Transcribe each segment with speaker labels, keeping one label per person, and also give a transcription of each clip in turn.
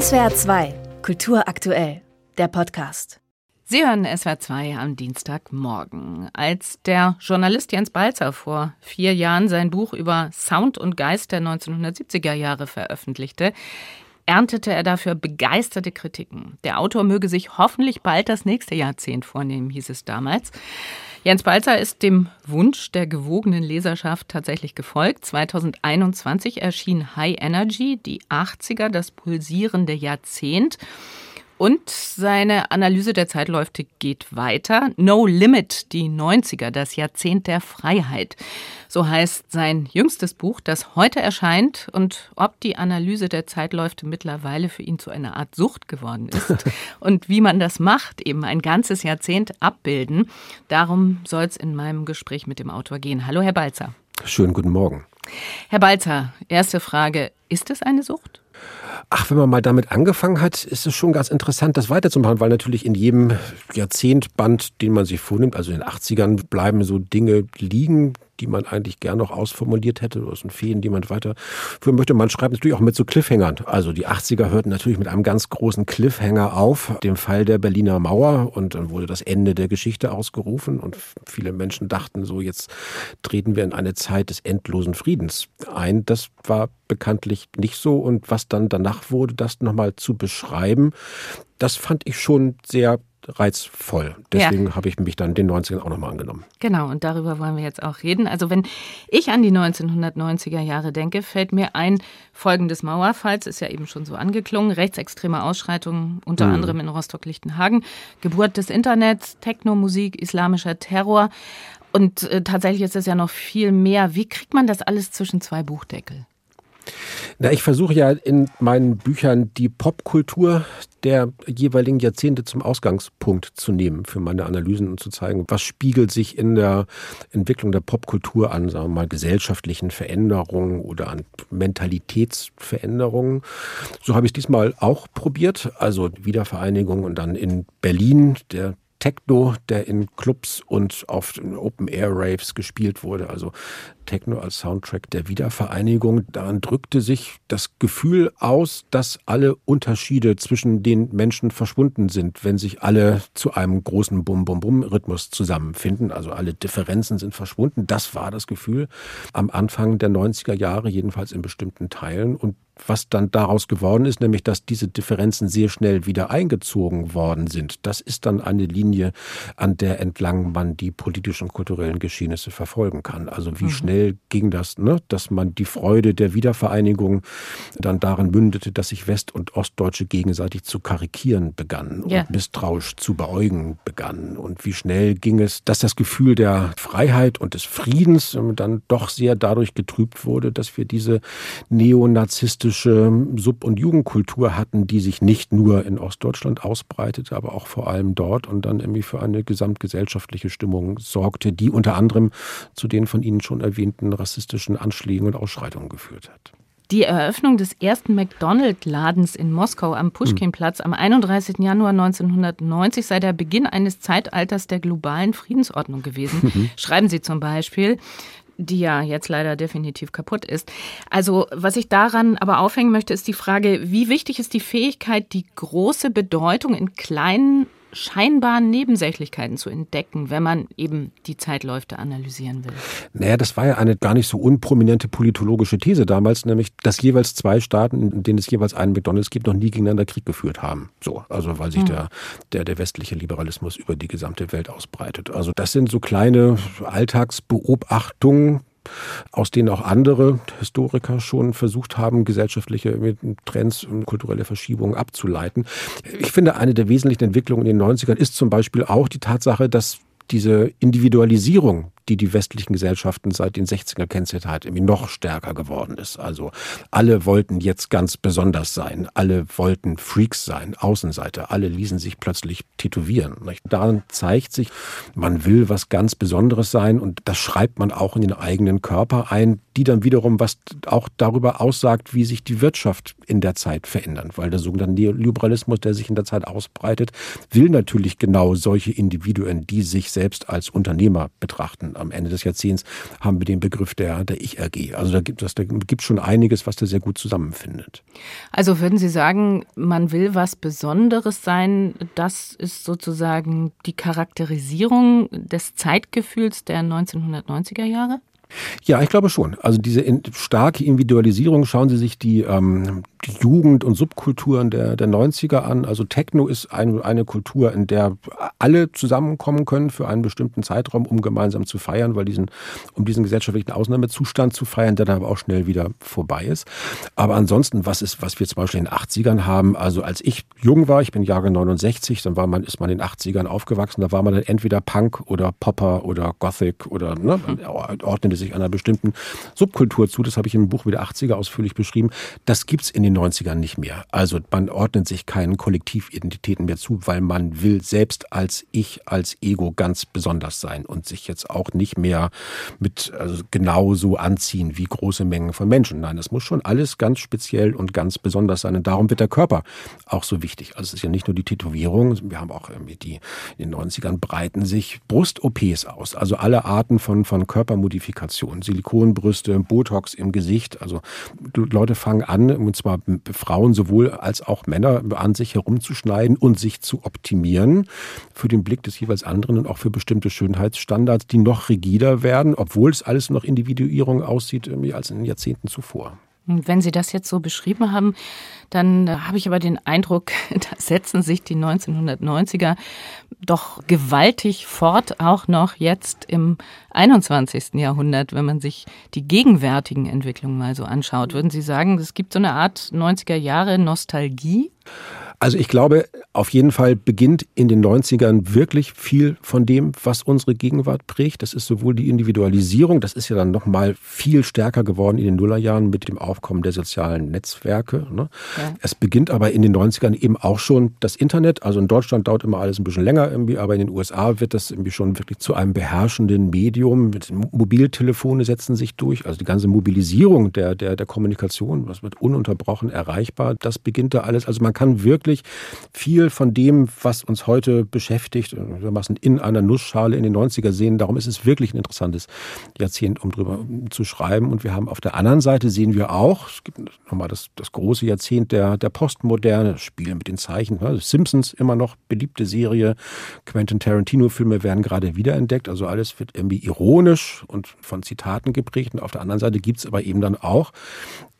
Speaker 1: SWR 2, Kultur aktuell, der Podcast.
Speaker 2: Sie hören SWR 2 am Dienstagmorgen. Als der Journalist Jens Balzer vor vier Jahren sein Buch über Sound und Geist der 1970er Jahre veröffentlichte, erntete er dafür begeisterte Kritiken. Der Autor möge sich hoffentlich bald das nächste Jahrzehnt vornehmen, hieß es damals. Jens Balzer ist dem Wunsch der gewogenen Leserschaft tatsächlich gefolgt. 2021 erschien High Energy, die 80er, das pulsierende Jahrzehnt. Und seine Analyse der Zeitläufe geht weiter. No Limit, die 90er, das Jahrzehnt der Freiheit. So heißt sein jüngstes Buch, das heute erscheint. Und ob die Analyse der Zeitläufe mittlerweile für ihn zu einer Art Sucht geworden ist und wie man das macht, eben ein ganzes Jahrzehnt abbilden, darum soll es in meinem Gespräch mit dem Autor gehen. Hallo, Herr Balzer.
Speaker 3: Schönen guten Morgen.
Speaker 2: Herr Balzer, erste Frage. Ist es eine Sucht?
Speaker 3: Ach, wenn man mal damit angefangen hat, ist es schon ganz interessant, das weiterzumachen, weil natürlich in jedem Jahrzehntband, den man sich vornimmt, also in den 80ern, bleiben so Dinge liegen, die man eigentlich gern noch ausformuliert hätte, oder so Feen, die man weiterführen möchte. Man schreibt natürlich auch mit so Cliffhangern. Also die 80er hörten natürlich mit einem ganz großen Cliffhanger auf, dem Fall der Berliner Mauer und dann wurde das Ende der Geschichte ausgerufen und viele Menschen dachten so, jetzt treten wir in eine Zeit des endlosen Friedens ein. Das war bekanntlich nicht so und was dann danach wurde, das nochmal zu beschreiben, das fand ich schon sehr reizvoll. Deswegen ja. habe ich mich dann den 90ern auch nochmal angenommen.
Speaker 2: Genau, und darüber wollen wir jetzt auch reden. Also wenn ich an die 1990er Jahre denke, fällt mir ein, folgendes Mauerfalls ist ja eben schon so angeklungen, rechtsextreme Ausschreitungen, unter mhm. anderem in Rostock-Lichtenhagen, Geburt des Internets, Technomusik, islamischer Terror. Und äh, tatsächlich ist es ja noch viel mehr. Wie kriegt man das alles zwischen zwei Buchdeckel?
Speaker 3: Na, ich versuche ja in meinen Büchern die Popkultur der jeweiligen Jahrzehnte zum Ausgangspunkt zu nehmen für meine Analysen und zu zeigen, was spiegelt sich in der Entwicklung der Popkultur an, sagen wir mal, gesellschaftlichen Veränderungen oder an Mentalitätsveränderungen. So habe ich es diesmal auch probiert. Also Wiedervereinigung und dann in Berlin der Techno, der in Clubs und auf Open-Air-Raves gespielt wurde. Also Techno als Soundtrack der Wiedervereinigung. Daran drückte sich das Gefühl aus, dass alle Unterschiede zwischen den Menschen verschwunden sind, wenn sich alle zu einem großen Bum-Bum-Bum-Rhythmus zusammenfinden. Also alle Differenzen sind verschwunden. Das war das Gefühl am Anfang der 90er Jahre, jedenfalls in bestimmten Teilen. Und was dann daraus geworden ist, nämlich dass diese Differenzen sehr schnell wieder eingezogen worden sind. Das ist dann eine Linie, an der entlang man die politischen und kulturellen Geschehnisse verfolgen kann. Also wie mhm. schnell ging das, ne? dass man die Freude der Wiedervereinigung dann darin mündete, dass sich West- und Ostdeutsche gegenseitig zu karikieren begannen ja. und misstrauisch zu beäugen begannen. Und wie schnell ging es, dass das Gefühl der Freiheit und des Friedens dann doch sehr dadurch getrübt wurde, dass wir diese neonazistischen rassistische Sub- und Jugendkultur hatten, die sich nicht nur in Ostdeutschland ausbreitete, aber auch vor allem dort und dann irgendwie für eine gesamtgesellschaftliche Stimmung sorgte, die unter anderem zu den von Ihnen schon erwähnten rassistischen Anschlägen und Ausschreitungen geführt hat.
Speaker 2: Die Eröffnung des ersten McDonald-Ladens in Moskau am Pushkinplatz am 31. Januar 1990 sei der Beginn eines Zeitalters der globalen Friedensordnung gewesen. Mhm. Schreiben Sie zum Beispiel, die ja jetzt leider definitiv kaputt ist. Also was ich daran aber aufhängen möchte, ist die Frage, wie wichtig ist die Fähigkeit, die große Bedeutung in kleinen scheinbaren Nebensächlichkeiten zu entdecken, wenn man eben die Zeitläufe analysieren will?
Speaker 3: Naja, das war ja eine gar nicht so unprominente politologische These damals, nämlich, dass jeweils zwei Staaten, in denen es jeweils einen McDonalds gibt, noch nie gegeneinander Krieg geführt haben. So, also weil sich hm. der, der, der westliche Liberalismus über die gesamte Welt ausbreitet. Also das sind so kleine Alltagsbeobachtungen, aus denen auch andere Historiker schon versucht haben, gesellschaftliche Trends und kulturelle Verschiebungen abzuleiten. Ich finde, eine der wesentlichen Entwicklungen in den 90ern ist zum Beispiel auch die Tatsache, dass diese Individualisierung die die westlichen Gesellschaften seit den 60er kennzeichnet hat, irgendwie noch stärker geworden ist. Also alle wollten jetzt ganz besonders sein, alle wollten Freaks sein, Außenseiter, alle ließen sich plötzlich tätowieren. Daran zeigt sich, man will was ganz Besonderes sein und das schreibt man auch in den eigenen Körper ein, die dann wiederum was auch darüber aussagt, wie sich die Wirtschaft in der Zeit verändert, weil der sogenannte Neoliberalismus, der sich in der Zeit ausbreitet, will natürlich genau solche Individuen, die sich selbst als Unternehmer betrachten. Am Ende des Jahrzehnts haben wir den Begriff der, der Ich-AG. Also da gibt es da schon einiges, was da sehr gut zusammenfindet.
Speaker 2: Also würden Sie sagen, man will was Besonderes sein, das ist sozusagen die Charakterisierung des Zeitgefühls der 1990er Jahre?
Speaker 3: Ja, ich glaube schon. Also diese starke Individualisierung, schauen Sie sich die, ähm, die Jugend- und Subkulturen der, der 90er an. Also Techno ist ein, eine Kultur, in der alle zusammenkommen können für einen bestimmten Zeitraum, um gemeinsam zu feiern, weil diesen, um diesen gesellschaftlichen Ausnahmezustand zu feiern, der dann aber auch schnell wieder vorbei ist. Aber ansonsten, was ist, was wir zum Beispiel in den 80ern haben, also als ich jung war, ich bin Jahre 69, dann war man, ist man in den 80ern aufgewachsen, da war man dann entweder Punk oder Popper oder Gothic oder ne, ordnete sich einer bestimmten Subkultur zu. Das habe ich im Buch wieder 80er ausführlich beschrieben. Das gibt's in den 90ern nicht mehr. Also man ordnet sich keinen Kollektividentitäten mehr zu, weil man will selbst als Ich, als Ego ganz besonders sein und sich jetzt auch nicht mehr mit also genau so anziehen wie große Mengen von Menschen. Nein, das muss schon alles ganz speziell und ganz besonders sein. Und darum wird der Körper auch so wichtig. Also es ist ja nicht nur die Tätowierung, wir haben auch irgendwie die, in den 90ern breiten sich Brust-OPs aus. Also alle Arten von, von Körpermodifikation, Silikonbrüste, Botox im Gesicht. Also Leute fangen an, und zwar Frauen sowohl als auch Männer an sich herumzuschneiden und sich zu optimieren für den Blick des jeweils anderen und auch für bestimmte Schönheitsstandards, die noch rigider werden, obwohl es alles noch Individuierung aussieht als in den Jahrzehnten zuvor.
Speaker 2: Wenn Sie das jetzt so beschrieben haben, dann habe ich aber den Eindruck, da setzen sich die 1990er doch gewaltig fort, auch noch jetzt im 21. Jahrhundert, wenn man sich die gegenwärtigen Entwicklungen mal so anschaut. Würden Sie sagen, es gibt so eine Art 90er Jahre Nostalgie?
Speaker 3: Also ich glaube, auf jeden Fall beginnt in den 90ern wirklich viel von dem, was unsere Gegenwart prägt. Das ist sowohl die Individualisierung, das ist ja dann nochmal viel stärker geworden in den Nullerjahren mit dem Aufkommen der sozialen Netzwerke. Ne? Ja. Es beginnt aber in den 90ern eben auch schon das Internet. Also in Deutschland dauert immer alles ein bisschen länger irgendwie, aber in den USA wird das irgendwie schon wirklich zu einem beherrschenden Medium. Mobiltelefone setzen sich durch. Also die ganze Mobilisierung der, der, der Kommunikation, was wird ununterbrochen erreichbar. Das beginnt da alles. Also man kann wirklich wirklich viel von dem, was uns heute beschäftigt, gewissermaßen in einer Nussschale in den 90er sehen. Darum ist es wirklich ein interessantes Jahrzehnt, um drüber zu schreiben. Und wir haben auf der anderen Seite sehen wir auch, es gibt nochmal das, das große Jahrzehnt der, der Postmoderne, Spielen mit den Zeichen. Also Simpsons immer noch beliebte Serie. Quentin Tarantino-Filme werden gerade wiederentdeckt. Also alles wird irgendwie ironisch und von Zitaten geprägt. Und auf der anderen Seite gibt es aber eben dann auch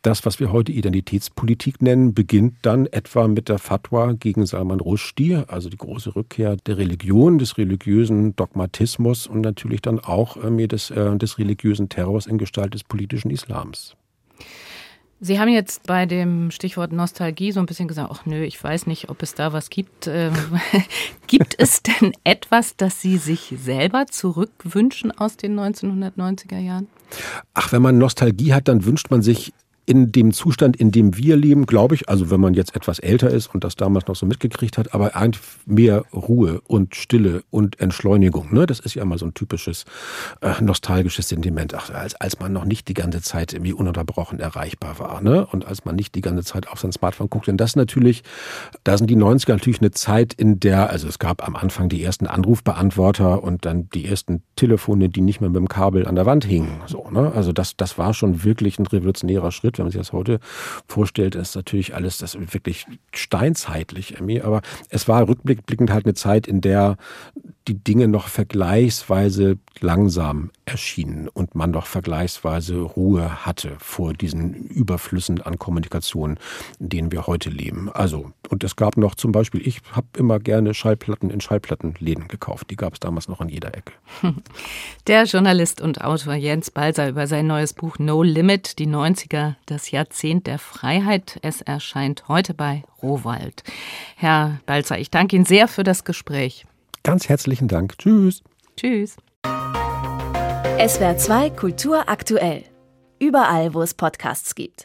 Speaker 3: das, was wir heute Identitätspolitik nennen, beginnt dann etwa mit der Fatwa gegen Salman Rushdie, also die große Rückkehr der Religion, des religiösen Dogmatismus und natürlich dann auch äh, des, äh, des religiösen Terrors in Gestalt des politischen Islams.
Speaker 2: Sie haben jetzt bei dem Stichwort Nostalgie so ein bisschen gesagt, ach nö, ich weiß nicht, ob es da was gibt. Ähm, gibt es denn etwas, das Sie sich selber zurückwünschen aus den 1990er Jahren?
Speaker 3: Ach, wenn man Nostalgie hat, dann wünscht man sich in dem Zustand, in dem wir leben, glaube ich, also wenn man jetzt etwas älter ist und das damals noch so mitgekriegt hat, aber eigentlich mehr Ruhe und Stille und Entschleunigung. Ne? Das ist ja immer so ein typisches äh, nostalgisches Sentiment, Ach, als, als man noch nicht die ganze Zeit irgendwie ununterbrochen erreichbar war ne? und als man nicht die ganze Zeit auf sein Smartphone guckt. Denn das natürlich, da sind die 90er natürlich eine Zeit, in der, also es gab am Anfang die ersten Anrufbeantworter und dann die ersten Telefone, die nicht mehr mit dem Kabel an der Wand hingen. So, ne? Also das, das war schon wirklich ein revolutionärer Schritt wenn man sich das heute vorstellt, ist natürlich alles das wirklich steinzeitlich irgendwie. Aber es war rückblickend halt eine Zeit, in der die Dinge noch vergleichsweise langsam erschienen und man noch vergleichsweise Ruhe hatte vor diesen Überflüssen an Kommunikation, in denen wir heute leben. Also, und es gab noch zum Beispiel, ich habe immer gerne Schallplatten in Schallplattenläden gekauft. Die gab es damals noch an jeder Ecke.
Speaker 2: Der Journalist und Autor Jens Balser über sein neues Buch No Limit, die 90er, das Jahrzehnt der Freiheit. Es erscheint heute bei Rohwald. Herr Balzer, ich danke Ihnen sehr für das Gespräch.
Speaker 3: Ganz herzlichen Dank. Tschüss.
Speaker 2: Tschüss.
Speaker 1: SWR 2 Kultur aktuell. Überall, wo es Podcasts gibt.